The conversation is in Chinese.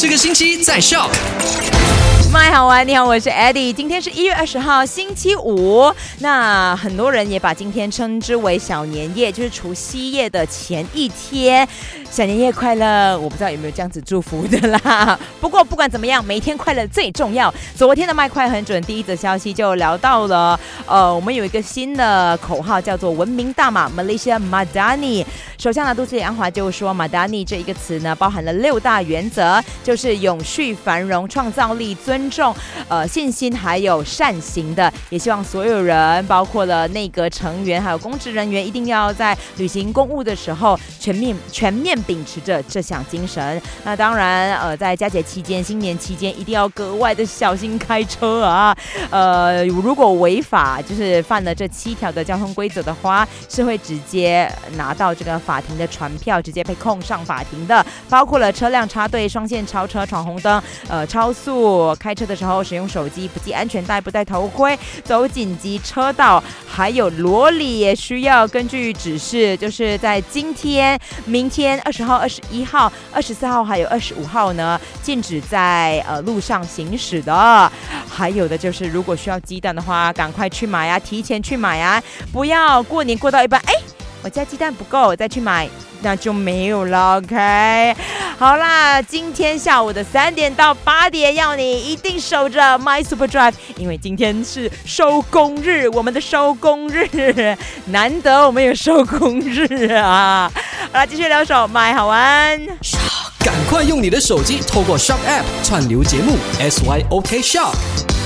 这个星期在 Shop。麦好玩，你好，我是 Eddie。今天是一月二十号，星期五。那很多人也把今天称之为小年夜，就是除夕夜的前一天。小年夜快乐！我不知道有没有这样子祝福的啦。不过不管怎么样，每天快乐最重要。昨天的麦快很准，第一则消息就聊到了。呃，我们有一个新的口号叫做“文明大马 Malaysia Madani”。首相呢，杜斯里安华就说，“Madani” 这一个词呢，包含了六大原则，就是永续、繁荣、创造力、尊尊重、呃信心，还有善行的。也希望所有人，包括了内阁成员，还有公职人员，一定要在履行公务的时候，全面全面。秉持着这项精神，那当然，呃，在佳节期间、新年期间，一定要格外的小心开车啊！呃，如果违法，就是犯了这七条的交通规则的话，是会直接拿到这个法庭的传票，直接被控上法庭的。包括了车辆插队、双线超车、闯红灯、呃，超速开开车的时候使用手机、不系安全带、不戴头盔、走紧急车道，还有罗里也需要根据指示，就是在今天、明天。二十号、二十一号、二十四号还有二十五号呢，禁止在呃路上行驶的。还有的就是，如果需要鸡蛋的话，赶快去买呀，提前去买呀，不要过年过到一半，哎，我家鸡蛋不够，再去买，那就没有了。OK，好啦，今天下午的三点到八点，要你一定守着 My Super Drive，因为今天是收工日，我们的收工日，难得我们有收工日啊。好了，继续留守，买好玩。赶快用你的手机透过 Shop App 串流节目 SYOK Shop。